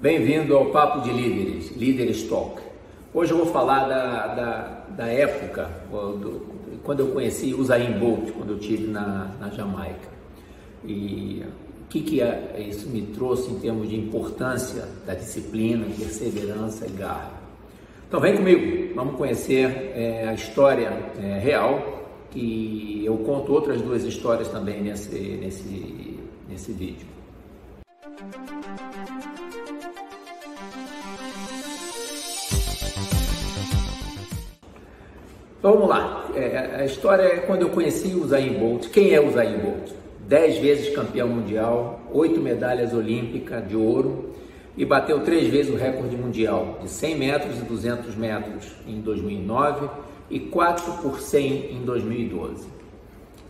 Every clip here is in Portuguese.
Bem-vindo ao Papo de Líderes, Líderes Talk. Hoje eu vou falar da, da, da época, do, quando eu conheci o Zayn Bolt, quando eu estive na, na Jamaica. E o que, que é, isso me trouxe em termos de importância da disciplina, perseverança e garra. Então vem comigo, vamos conhecer é, a história é, real, que eu conto outras duas histórias também nesse, nesse, nesse vídeo. Vamos lá. É, a história é quando eu conheci o Zayn Bolt. Quem é o Zayn Bolt? Dez vezes campeão mundial, oito medalhas olímpicas de ouro e bateu três vezes o recorde mundial de 100 metros e 200 metros em 2009 e 4 por 100 em 2012.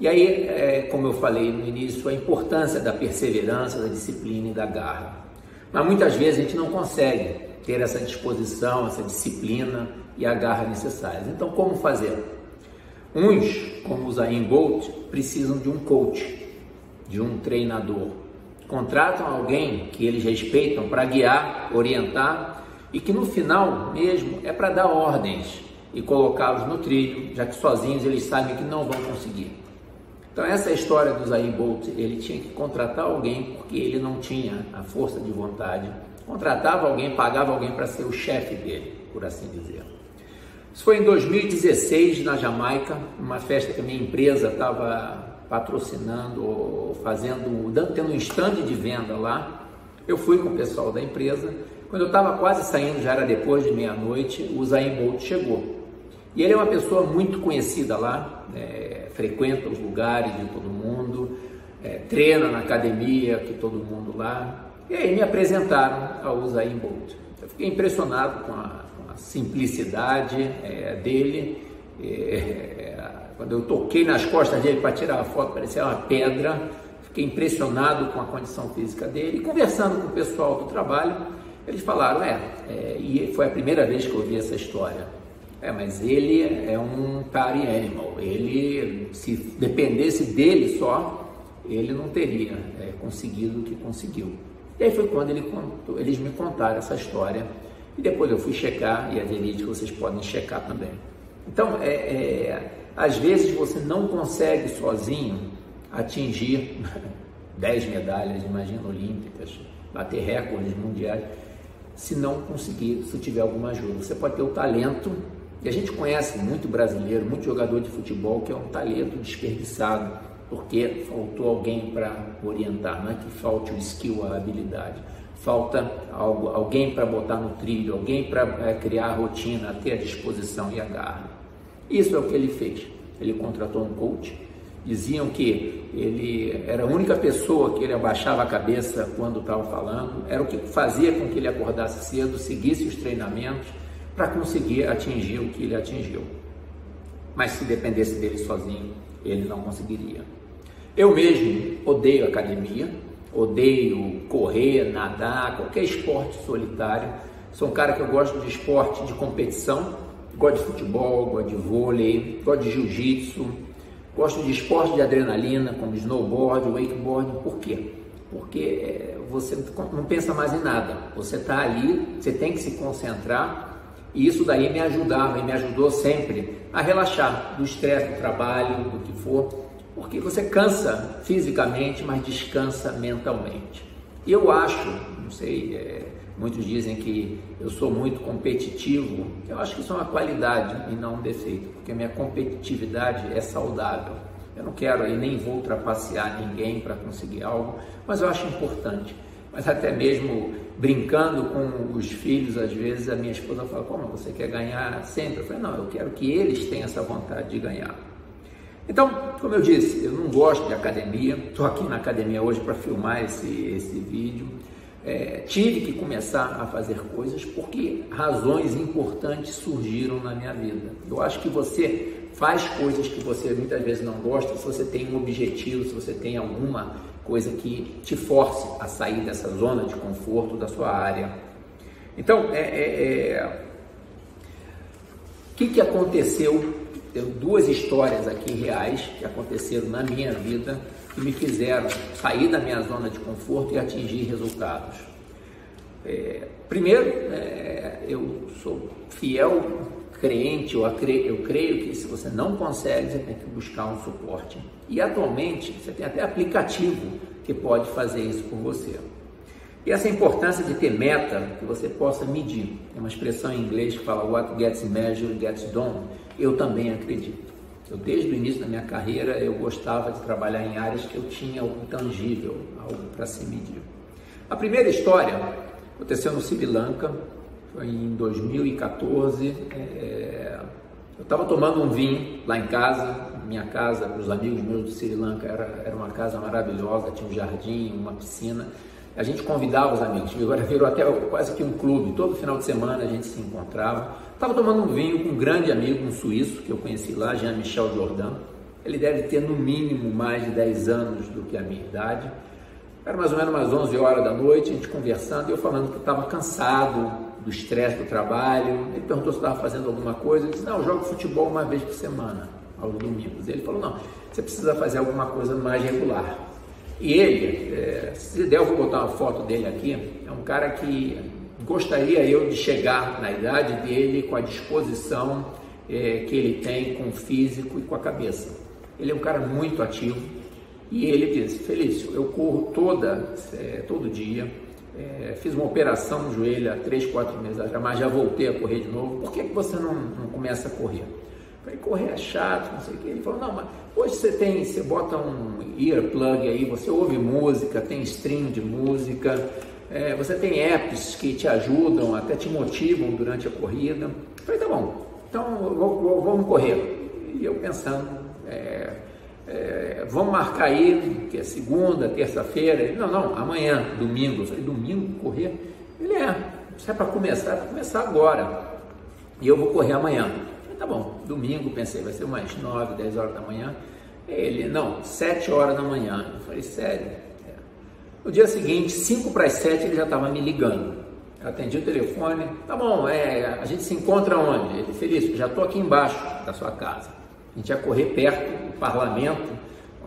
E aí, é, como eu falei no início, a importância da perseverança, da disciplina e da garra. Mas muitas vezes a gente não consegue ter essa disposição, essa disciplina e a garra necessárias. Então, como fazer? Uns, como o Zayn Bolt, precisam de um coach, de um treinador. Contratam alguém que eles respeitam para guiar, orientar e que no final mesmo é para dar ordens e colocá-los no trilho, já que sozinhos eles sabem que não vão conseguir. Então essa história do Zayn Bolt, ele tinha que contratar alguém porque ele não tinha a força de vontade. Contratava alguém, pagava alguém para ser o chefe dele, por assim dizer. Isso foi em 2016 na Jamaica, uma festa que a minha empresa estava patrocinando, fazendo, tendo um stand de venda lá. Eu fui com o pessoal da empresa. Quando eu estava quase saindo, já era depois de meia-noite, o Zayn Bolt chegou. E ele é uma pessoa muito conhecida lá, é, frequenta os lugares de todo mundo, é, treina na academia que todo mundo lá. E aí me apresentaram ao Zayn Bolt. Eu fiquei impressionado com a simplicidade é, dele. É, quando eu toquei nas costas dele para tirar a foto, parecia uma pedra. Fiquei impressionado com a condição física dele. E conversando com o pessoal do trabalho, eles falaram: é, é, e foi a primeira vez que eu ouvi essa história. É, mas ele é um party animal. Ele, se dependesse dele só, ele não teria é, conseguido o que conseguiu. E aí foi quando ele contou, eles me contaram essa história e depois eu fui checar, e é verídico, vocês podem checar também. Então, é, é, às vezes você não consegue sozinho atingir 10 medalhas, imagina, olímpicas, bater recordes mundiais, se não conseguir, se tiver alguma ajuda. Você pode ter o talento, e a gente conhece muito brasileiro, muito jogador de futebol que é um talento desperdiçado, porque faltou alguém para orientar, não é que falte o skill, a habilidade falta algo, alguém para botar no trilho, alguém para é, criar a rotina, ter a disposição e a garra. Isso é o que ele fez. Ele contratou um coach. Diziam que ele era a única pessoa que ele abaixava a cabeça quando estava falando, era o que fazia com que ele acordasse cedo, seguisse os treinamentos para conseguir atingir o que ele atingiu. Mas se dependesse dele sozinho, ele não conseguiria. Eu mesmo odeio academia, odeio correr, nadar, qualquer esporte solitário. Sou um cara que eu gosto de esporte de competição, gosto de futebol, gosto de vôlei, gosto de jiu-jitsu, gosto de esporte de adrenalina, como snowboard, wakeboard. Por quê? Porque eh, você não pensa mais em nada. Você está ali, você tem que se concentrar. E isso daí me ajudava e me ajudou sempre a relaxar do estresse do trabalho, do que for porque você cansa fisicamente, mas descansa mentalmente. E eu acho, não sei, é, muitos dizem que eu sou muito competitivo, eu acho que isso é uma qualidade e não um defeito, porque minha competitividade é saudável. Eu não quero aí nem vou ultrapassar ninguém para conseguir algo, mas eu acho importante. Mas até mesmo brincando com os filhos, às vezes a minha esposa fala: Como você quer ganhar sempre? Eu falei: Não, eu quero que eles tenham essa vontade de ganhar. Então, como eu disse, eu não gosto de academia, estou aqui na academia hoje para filmar esse, esse vídeo. É, tive que começar a fazer coisas porque razões importantes surgiram na minha vida. Eu acho que você faz coisas que você muitas vezes não gosta se você tem um objetivo, se você tem alguma coisa que te force a sair dessa zona de conforto da sua área. Então, é, é, é... o que, que aconteceu tenho duas histórias aqui reais que aconteceram na minha vida que me fizeram sair da minha zona de conforto e atingir resultados. É, primeiro, é, eu sou fiel crente, eu creio, eu creio que se você não consegue, você tem que buscar um suporte. E atualmente, você tem até aplicativo que pode fazer isso por você. E essa importância de ter meta que você possa medir. Tem uma expressão em inglês que fala what gets measured gets done. Eu também acredito. Eu, desde o início da minha carreira, eu gostava de trabalhar em áreas que eu tinha algo tangível, algo para se medir. A primeira história aconteceu no Sri Lanka, em 2014. É, eu estava tomando um vinho lá em casa, minha casa, os amigos meus do Sri Lanka, era, era uma casa maravilhosa, tinha um jardim, uma piscina. A gente convidava os amigos, agora virou até quase que um clube, todo final de semana a gente se encontrava. Estava tomando um vinho com um grande amigo, um suíço, que eu conheci lá, Jean-Michel Jordan. Ele deve ter no mínimo mais de 10 anos do que a minha idade. Era mais ou menos umas 11 horas da noite, a gente conversando, e eu falando que estava cansado do estresse do trabalho. Ele perguntou se estava fazendo alguma coisa. Eu disse, não, eu jogo futebol uma vez por semana, aos domingos. Ele falou, não, você precisa fazer alguma coisa mais regular. E ele, é, se der, eu vou botar uma foto dele aqui, é um cara que gostaria eu de chegar na idade dele com a disposição é, que ele tem com o físico e com a cabeça. Ele é um cara muito ativo e ele disse, Felício, eu corro toda, é, todo dia, é, fiz uma operação no joelho há 3, 4 meses atrás, mas já voltei a correr de novo, por que, que você não, não começa a correr? Falei, correr é chato, não sei o que. Ele falou, não, mas hoje você tem, você bota um earplug aí, você ouve música, tem stream de música, é, você tem apps que te ajudam, até te motivam durante a corrida. Falei, tá bom, então vamos correr. E eu pensando, é, vamos marcar aí, que é segunda, terça-feira. Ele, não, não, amanhã, domingo. Eu falei, domingo, correr? Ele é, se é para começar, é para começar agora. E eu vou correr amanhã tá bom, domingo, pensei, vai ser umas 9, 10 horas da manhã. Ele, não, 7 horas da manhã. Eu falei, sério? É. No dia seguinte, 5 para as 7, ele já estava me ligando. Eu atendi o telefone, tá bom, é, a gente se encontra onde? Ele, Felício, já estou aqui embaixo da sua casa. A gente ia correr perto do parlamento,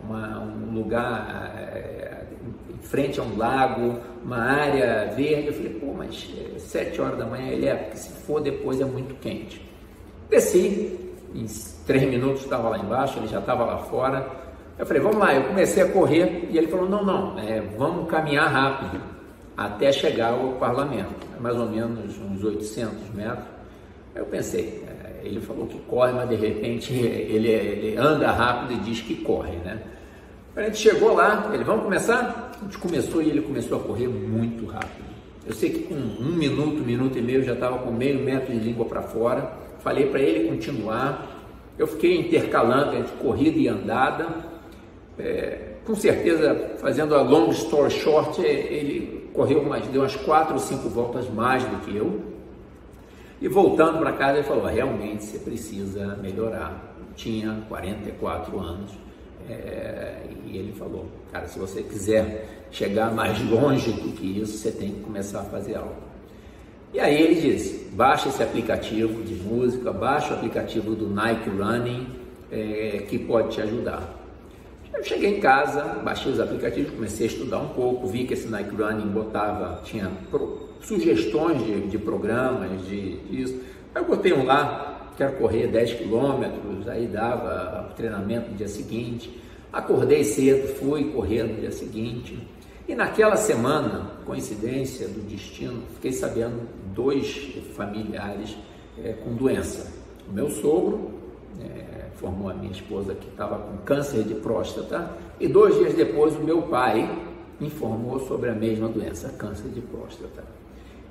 uma, um lugar é, em frente a um lago, uma área verde. Eu falei, pô, mas é, 7 horas da manhã ele é, porque se for depois é muito quente. Desci, em três minutos estava lá embaixo, ele já estava lá fora. Eu falei, vamos lá, eu comecei a correr e ele falou, não, não, é, vamos caminhar rápido até chegar ao parlamento, é mais ou menos uns 800 metros. Eu pensei, é, ele falou que corre, mas de repente ele, ele anda rápido e diz que corre, né? A gente chegou lá, ele, vamos começar? A gente começou e ele começou a correr muito rápido. Eu sei que com um minuto, minuto e meio, já estava com meio metro de língua para fora falei para ele continuar. Eu fiquei intercalando entre corrida e andada. É, com certeza, fazendo a long story short, ele correu umas, deu umas quatro ou cinco voltas mais do que eu. E voltando para casa, ele falou: realmente você precisa melhorar. Tinha 44 anos. É, e ele falou: cara, se você quiser chegar mais longe do que isso, você tem que começar a fazer algo. E aí ele disse: baixa esse aplicativo de música, baixa o aplicativo do Nike Running, é, que pode te ajudar. Eu cheguei em casa, baixei os aplicativos, comecei a estudar um pouco, vi que esse Nike Running botava, tinha pro, sugestões de, de, programas, de isso. Aí eu botei um lá, quero correr 10 quilômetros, aí dava treinamento no dia seguinte. Acordei cedo, fui correr no dia seguinte. E naquela semana, coincidência do destino, fiquei sabendo dois familiares é, com doença. O meu sogro é, formou a minha esposa que estava com câncer de próstata e dois dias depois o meu pai informou sobre a mesma doença, câncer de próstata.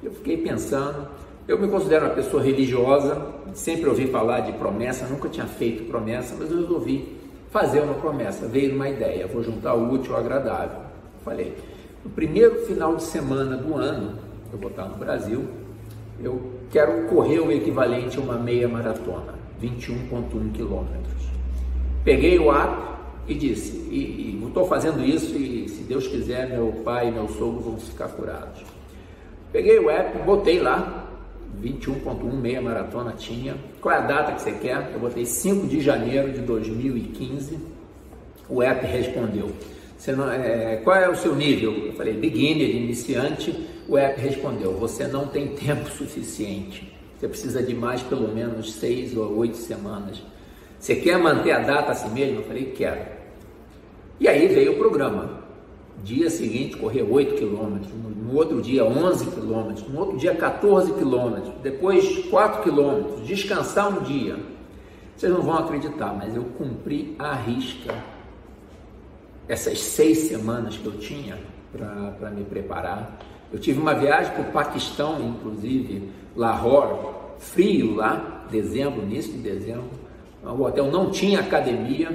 Eu fiquei pensando, eu me considero uma pessoa religiosa, sempre ouvi falar de promessa, nunca tinha feito promessa, mas eu resolvi fazer uma promessa, veio uma ideia, vou juntar o útil ao agradável. Falei, no primeiro final de semana do ano, eu vou estar no Brasil, eu quero correr o equivalente a uma meia maratona, 21,1 quilômetros. Peguei o app e disse, e estou fazendo isso e se Deus quiser, meu pai e meu sogro vão ficar curados. Peguei o app, botei lá, 21.1 meia maratona tinha. Qual é a data que você quer? Eu botei 5 de janeiro de 2015. O app respondeu: não, é, qual é o seu nível? Eu falei, beginner, iniciante, o app respondeu: você não tem tempo suficiente. Você precisa de mais pelo menos seis ou oito semanas. Você quer manter a data assim mesmo? Eu falei: quero. E aí veio o programa. Dia seguinte, correr 8 quilômetros, no outro dia 11 quilômetros, no outro dia 14 quilômetros, depois 4 quilômetros, descansar um dia. Vocês não vão acreditar, mas eu cumpri a risca essas seis semanas que eu tinha para me preparar. Eu tive uma viagem para o Paquistão, inclusive, Lahore, frio lá, dezembro, início de dezembro. O hotel não tinha academia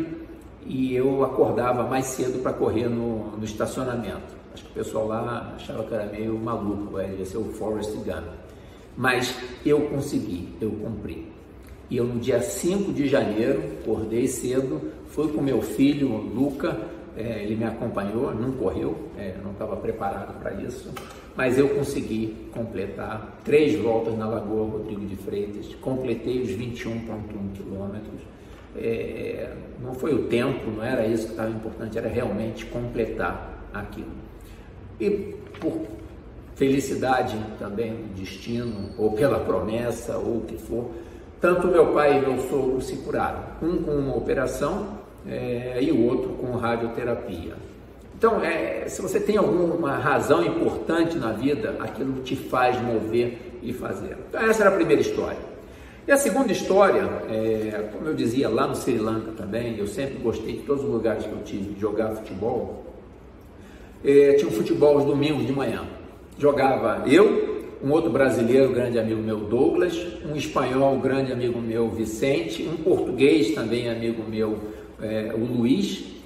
e eu acordava mais cedo para correr no, no, estacionamento. Acho que o pessoal lá achava que era meio maluco, devia ser o Forrest Gump. Mas eu consegui, eu cumpri. E eu no dia 5 de janeiro, acordei cedo, fui com meu filho, Luca, é, ele me acompanhou, não correu, é, não estava preparado para isso, mas eu consegui completar três voltas na Lagoa Rodrigo de Freitas, completei os 21,1 quilômetros. É, não foi o tempo, não era isso que estava importante, era realmente completar aquilo. E por felicidade também destino, ou pela promessa, ou o que for, tanto meu pai e meu sogro se curaram, um com uma operação é, e o outro com radioterapia. Então, é, se você tem alguma razão importante na vida, aquilo te faz mover e fazer. Então, essa era a primeira história. E a segunda história, é, como eu dizia lá no Sri Lanka também, eu sempre gostei de todos os lugares que eu tive de jogar futebol. É, tinha um futebol aos domingos de manhã. Jogava eu, um outro brasileiro, grande amigo meu, Douglas, um espanhol, grande amigo meu, Vicente, um português também, amigo meu, é, o Luiz,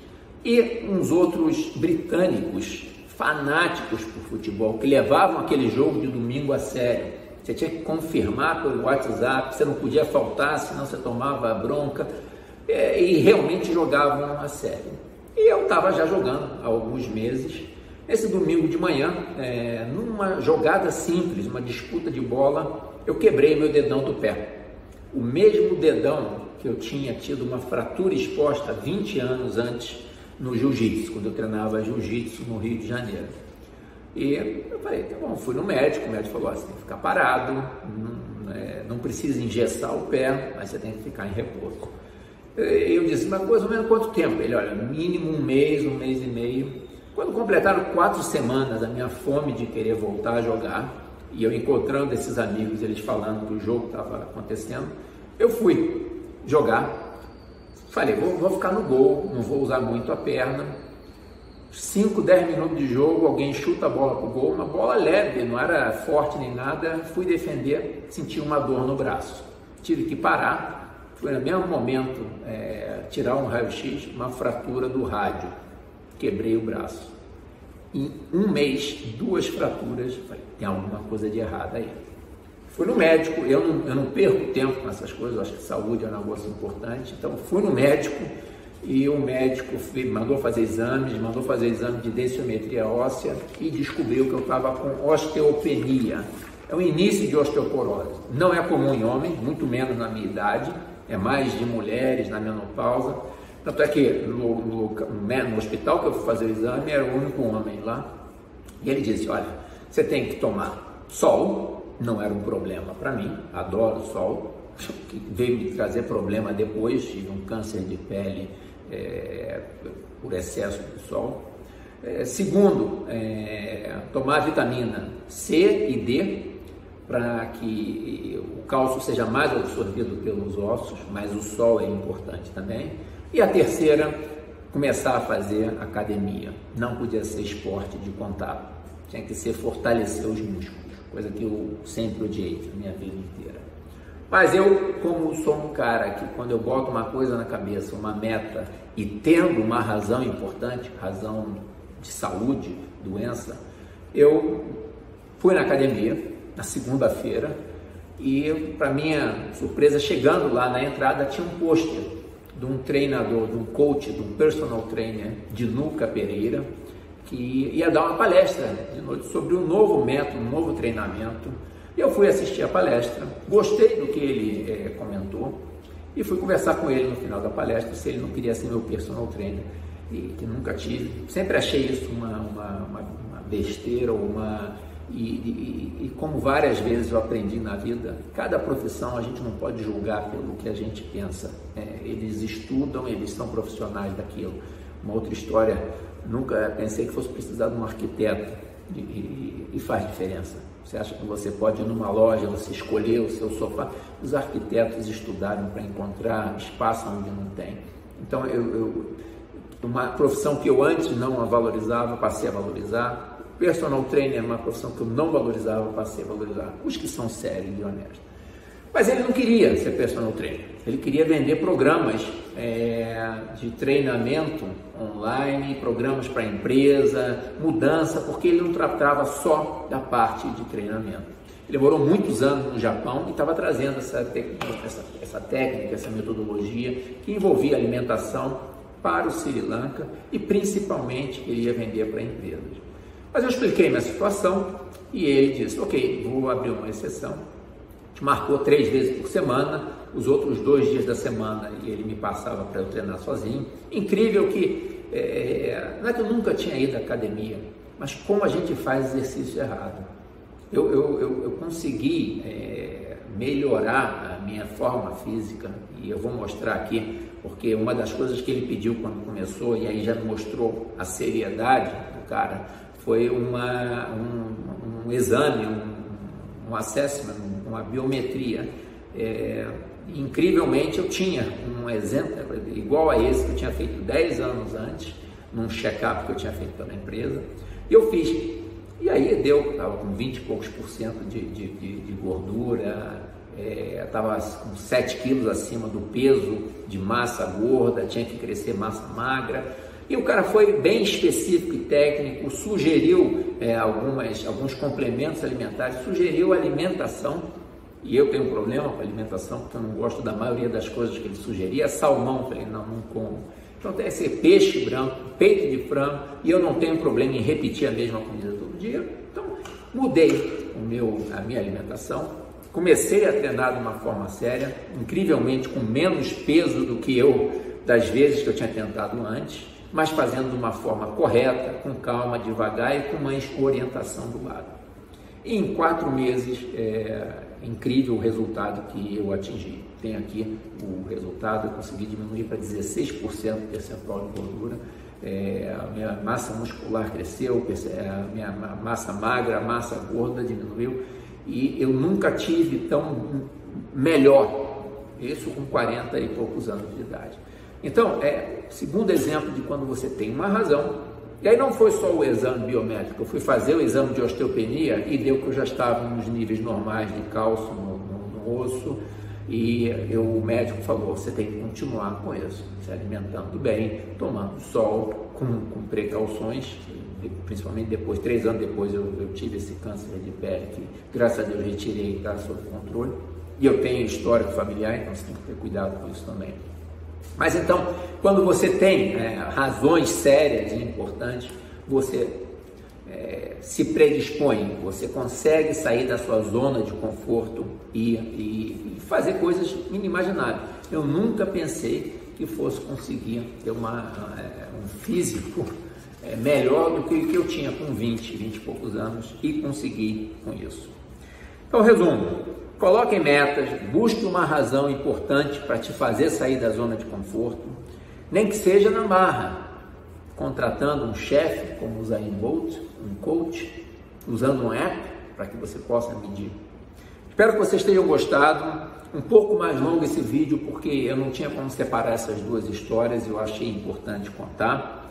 e uns outros britânicos fanáticos por futebol, que levavam aquele jogo de domingo a sério. Você tinha que confirmar pelo WhatsApp, você não podia faltar, senão você tomava a bronca, é, e realmente jogavam a sério. E eu estava já jogando há alguns meses. Esse domingo de manhã, é, numa jogada simples, uma disputa de bola, eu quebrei meu dedão do pé. O mesmo dedão que eu tinha tido uma fratura exposta 20 anos antes no jiu-jitsu, quando eu treinava jiu-jitsu no Rio de Janeiro. E eu falei, tá bom, fui no médico, o médico falou, você tem que ficar parado, não, é, não precisa engessar o pé, mas você tem que ficar em repouso. Eu disse, mas mais ou menos quanto tempo? Ele, olha, mínimo um mês, um mês e meio. Quando completaram quatro semanas, a minha fome de querer voltar a jogar, e eu encontrando esses amigos, eles falando do jogo que estava acontecendo, eu fui jogar. Falei, vou, vou ficar no gol, não vou usar muito a perna. 5, 10 minutos de jogo, alguém chuta a bola pro gol, uma bola leve, não era forte nem nada. Fui defender, senti uma dor no braço. Tive que parar, foi no mesmo momento é, tirar um raio-x, uma fratura do rádio. Quebrei o braço. Em um mês, duas fraturas. Falei, tem alguma coisa de errado aí. Fui no médico, eu não, eu não perco tempo com essas coisas, acho que saúde é um negócio importante. Então, fui no médico e o médico mandou fazer exames, mandou fazer exame de densiometria óssea e descobriu que eu estava com osteopenia. É o início de osteoporose. Não é comum em homens, muito menos na minha idade, é mais de mulheres na menopausa. Tanto é que no, no, no hospital que eu fui fazer o exame, era o único homem lá. E ele disse: Olha, você tem que tomar sol, não era um problema para mim, adoro o sol, veio me trazer problema depois, tive um câncer de pele é, por excesso de sol. É, segundo, é, tomar vitamina C e D para que o cálcio seja mais absorvido pelos ossos, mas o sol é importante também. E a terceira, começar a fazer academia. Não podia ser esporte de contato, tinha que ser fortalecer os músculos coisa que eu sempre odiei a minha vida inteira. Mas eu, como sou um cara que quando eu boto uma coisa na cabeça, uma meta, e tendo uma razão importante, razão de saúde, doença, eu fui na academia na segunda-feira e, para minha surpresa, chegando lá na entrada, tinha um pôster de um treinador, de um coach, de um personal trainer de Nuca Pereira, que ia dar uma palestra de noite sobre um novo método, um novo treinamento. Eu fui assistir a palestra, gostei do que ele é, comentou e fui conversar com ele no final da palestra se ele não queria ser meu personal trainer, e que nunca tive. Sempre achei isso uma, uma, uma, uma besteira ou uma e, e, e, como várias vezes eu aprendi na vida, cada profissão a gente não pode julgar pelo que a gente pensa. É, eles estudam, eles são profissionais daquilo. Uma outra história, nunca pensei que fosse precisar de um arquiteto e, e faz diferença. Você acha que você pode ir numa loja, você escolher o seu sofá? Os arquitetos estudaram para encontrar espaço onde não tem. Então, eu, eu, uma profissão que eu antes não a valorizava, passei a valorizar Personal trainer é uma profissão que eu não valorizava, passei a valorizar. Os que são sérios e honestos. Mas ele não queria ser personal trainer. Ele queria vender programas é, de treinamento online, programas para empresa, mudança, porque ele não tratava só da parte de treinamento. Ele morou muitos anos no Japão e estava trazendo essa essa, essa técnica, essa metodologia que envolvia alimentação para o Sri Lanka e principalmente queria vender para empresas. Mas eu expliquei minha situação e ele disse: Ok, vou abrir uma exceção. Marcou três vezes por semana, os outros dois dias da semana ele me passava para eu treinar sozinho. Incrível que, é, não é que eu nunca tinha ido à academia, mas como a gente faz exercício errado. Eu, eu, eu, eu consegui é, melhorar a minha forma física e eu vou mostrar aqui, porque uma das coisas que ele pediu quando começou, e aí já mostrou a seriedade do cara, foi uma, um, um exame, um, um assessment, uma biometria. É, incrivelmente eu tinha um exemplo igual a esse que eu tinha feito 10 anos antes, num check-up que eu tinha feito pela empresa, e eu fiz. E aí deu, estava com 20 e poucos por cento de, de, de, de gordura, estava é, com 7 quilos acima do peso de massa gorda, tinha que crescer massa magra. E o cara foi bem específico e técnico, sugeriu é, algumas, alguns complementos alimentares, sugeriu alimentação, e eu tenho um problema com alimentação, porque eu não gosto da maioria das coisas que ele sugeria. Salmão, falei, não, não como. Então tem que ser peixe branco, peito de frango, e eu não tenho problema em repetir a mesma comida todo dia. Então mudei o meu, a minha alimentação, comecei a treinar de uma forma séria, incrivelmente com menos peso do que eu das vezes que eu tinha tentado antes mas fazendo de uma forma correta, com calma, devagar e com uma orientação do lado. E em quatro meses, é incrível o resultado que eu atingi. Tem aqui o resultado, eu consegui diminuir para 16% o percentual de gordura, é, a minha massa muscular cresceu, a minha massa magra, a massa gorda diminuiu e eu nunca tive tão melhor, isso com 40 e poucos anos de idade. Então, é segundo exemplo de quando você tem uma razão. E aí não foi só o exame biométrico, eu fui fazer o exame de osteopenia e deu que eu já estava nos níveis normais de cálcio no, no, no osso e eu, o médico falou, você tem que continuar com isso, se alimentando bem, tomando sol, com, com precauções, principalmente depois, três anos depois eu, eu, tive esse câncer de pele que graças a Deus retirei e está sob controle. E eu tenho histórico familiar, então você tem que ter cuidado com isso também. Mas então, quando você tem é, razões sérias e importantes, você é, se predispõe, você consegue sair da sua zona de conforto e, e, e fazer coisas inimagináveis. Eu nunca pensei que fosse conseguir ter uma, é, um físico é, melhor do que o que eu tinha com 20, 20 e poucos anos e consegui com isso. Então, resumo: Coloque metas, busque uma razão importante para te fazer sair da zona de conforto, nem que seja na marra, contratando um chefe como o Zain Bolt, um coach, usando um app para que você possa medir. Espero que vocês tenham gostado. Um pouco mais longo esse vídeo porque eu não tinha como separar essas duas histórias eu achei importante contar.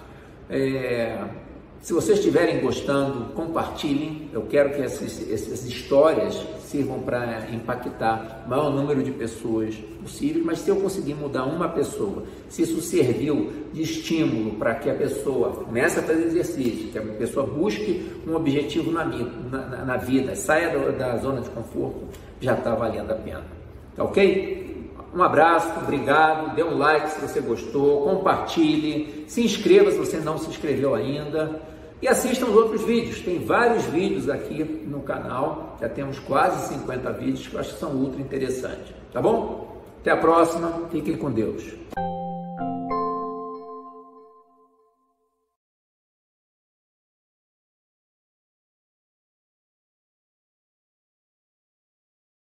É... Se vocês estiverem gostando, compartilhem. Eu quero que essas, essas histórias sirvam para impactar o maior número de pessoas possível, mas se eu conseguir mudar uma pessoa, se isso serviu de estímulo para que a pessoa comece a fazer exercício, que a pessoa busque um objetivo na, na, na vida, saia da, da zona de conforto, já está valendo a pena. Tá ok? Um abraço, obrigado, dê um like se você gostou, compartilhe, se inscreva se você não se inscreveu ainda. E assistam os outros vídeos, tem vários vídeos aqui no canal, já temos quase 50 vídeos que eu acho que são ultra interessantes, tá bom? Até a próxima, fiquem com Deus.